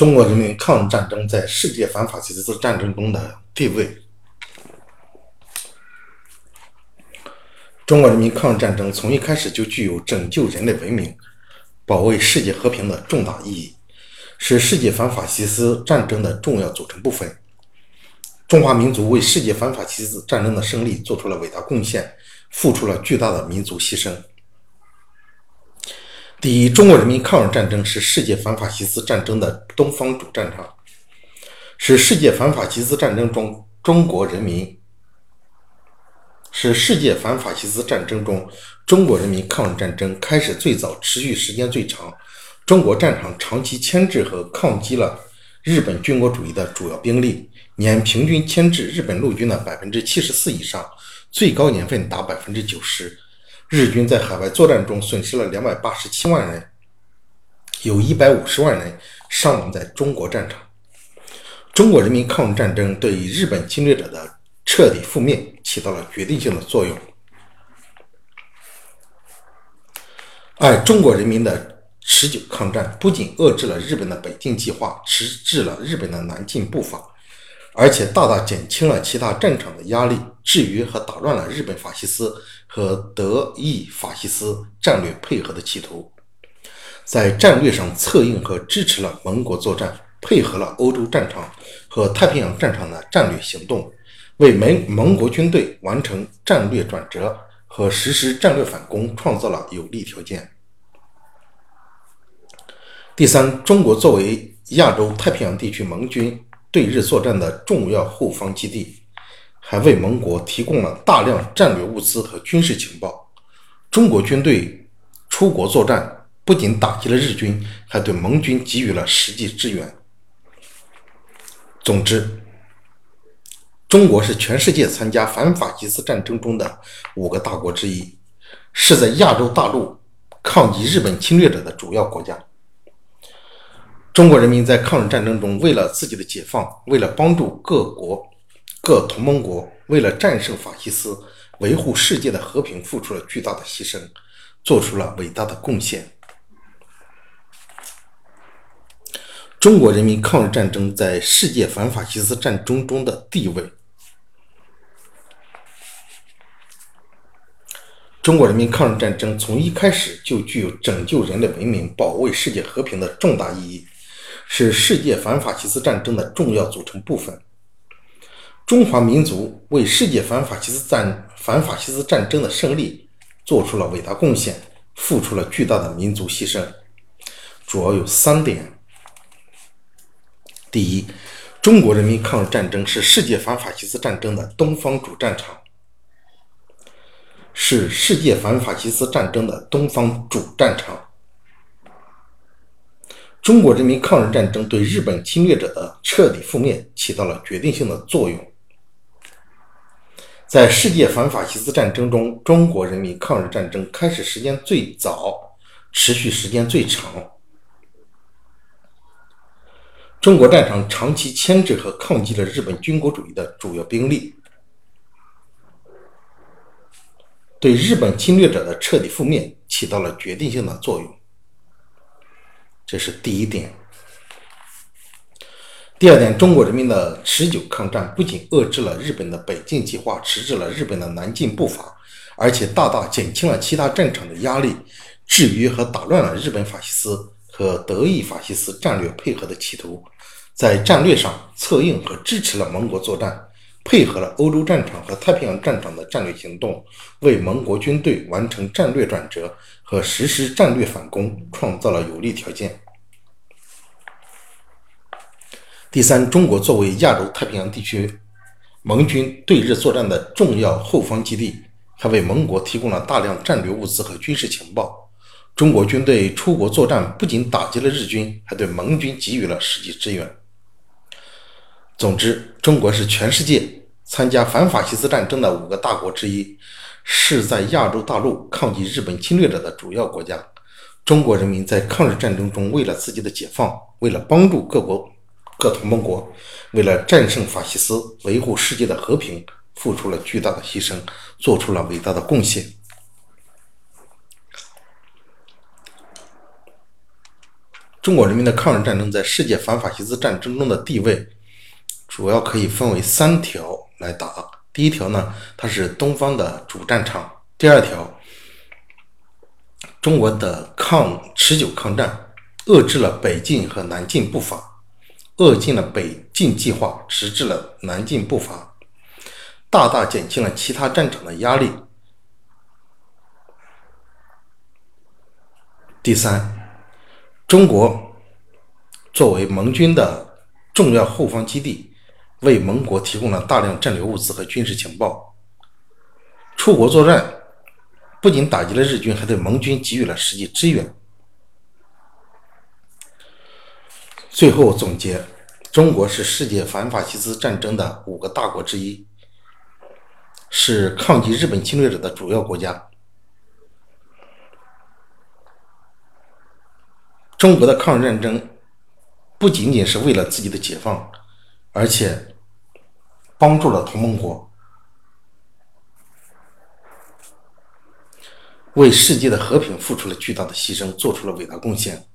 中国人民抗日战争在世界反法西斯战争中的地位。中国人民抗日战争从一开始就具有拯救人类文明、保卫世界和平的重大意义，是世界反法西斯战争的重要组成部分。中华民族为世界反法西斯战争的胜利做出了伟大贡献，付出了巨大的民族牺牲。第一，中国人民抗日战争是世界反法西斯战争的东方主战场，是世界反法西斯战争中中国人民。是世界反法西斯战争中中国人民抗日战争开始最早、持续时间最长、中国战场长期牵制和抗击了日本军国主义的主要兵力，年平均牵制日本陆军的百分之七十四以上，最高年份达百分之九十。日军在海外作战中损失了两百八十七万人，有一百五十万人伤亡在中国战场。中国人民抗日战争对于日本侵略者的彻底覆灭。起到了决定性的作用。而中国人民的持久抗战不仅遏制了日本的北进计划，迟滞了日本的南进步伐，而且大大减轻了其他战场的压力，制约和打乱了日本法西斯和德意法西斯战略配合的企图，在战略上策应和支持了盟国作战，配合了欧洲战场和太平洋战场的战略行动。为盟盟国军队完成战略转折和实施战略反攻创造了有利条件。第三，中国作为亚洲太平洋地区盟军对日作战的重要后方基地，还为盟国提供了大量战略物资和军事情报。中国军队出国作战，不仅打击了日军，还对盟军给予了实际支援。总之。中国是全世界参加反法西斯战争中的五个大国之一，是在亚洲大陆抗击日本侵略者的主要国家。中国人民在抗日战争中，为了自己的解放，为了帮助各国、各同盟国，为了战胜法西斯，维护世界的和平，付出了巨大的牺牲，做出了伟大的贡献。中国人民抗日战争在世界反法西斯战争中的地位。中国人民抗日战争从一开始就具有拯救人类文明、保卫世界和平的重大意义，是世界反法西斯战争的重要组成部分。中华民族为世界反法西斯战反法西斯战争的胜利做出了伟大贡献，付出了巨大的民族牺牲。主要有三点：第一，中国人民抗日战争是世界反法西斯战争的东方主战场。是世界反法西斯战争的东方主战场。中国人民抗日战争对日本侵略者的彻底覆灭起到了决定性的作用。在世界反法西斯战争中，中国人民抗日战争开始时间最早，持续时间最长。中国战场长期牵制和抗击了日本军国主义的主要兵力。对日本侵略者的彻底覆灭起到了决定性的作用，这是第一点。第二点，中国人民的持久抗战不仅遏制了日本的北进计划，迟滞了日本的南进步伐，而且大大减轻了其他战场的压力，制约和打乱了日本法西斯和德意法西斯战略配合的企图，在战略上策应和支持了盟国作战。配合了欧洲战场和太平洋战场的战略行动，为盟国军队完成战略转折和实施战略反攻创造了有利条件。第三，中国作为亚洲太平洋地区盟军对日作战的重要后方基地，还为盟国提供了大量战略物资和军事情报。中国军队出国作战，不仅打击了日军，还对盟军给予了实际支援。总之，中国是全世界参加反法西斯战争的五个大国之一，是在亚洲大陆抗击日本侵略者的主要国家。中国人民在抗日战争中，为了自己的解放，为了帮助各国、各同盟国，为了战胜法西斯，维护世界的和平，付出了巨大的牺牲，做出了伟大的贡献。中国人民的抗日战争在世界反法西斯战争中的地位，主要可以分为三条来打。第一条呢，它是东方的主战场；第二条，中国的抗持久抗战，遏制了北进和南进步伐，遏制了北进计划，迟滞了南进步伐，大大减轻了其他战场的压力。第三。中国作为盟军的重要后方基地，为盟国提供了大量战略物资和军事情报。出国作战不仅打击了日军，还对盟军给予了实际支援。最后总结：中国是世界反法西斯战争的五个大国之一，是抗击日本侵略者的主要国家。中国的抗日战争不仅仅是为了自己的解放，而且帮助了同盟国，为世界的和平付出了巨大的牺牲，做出了伟大贡献。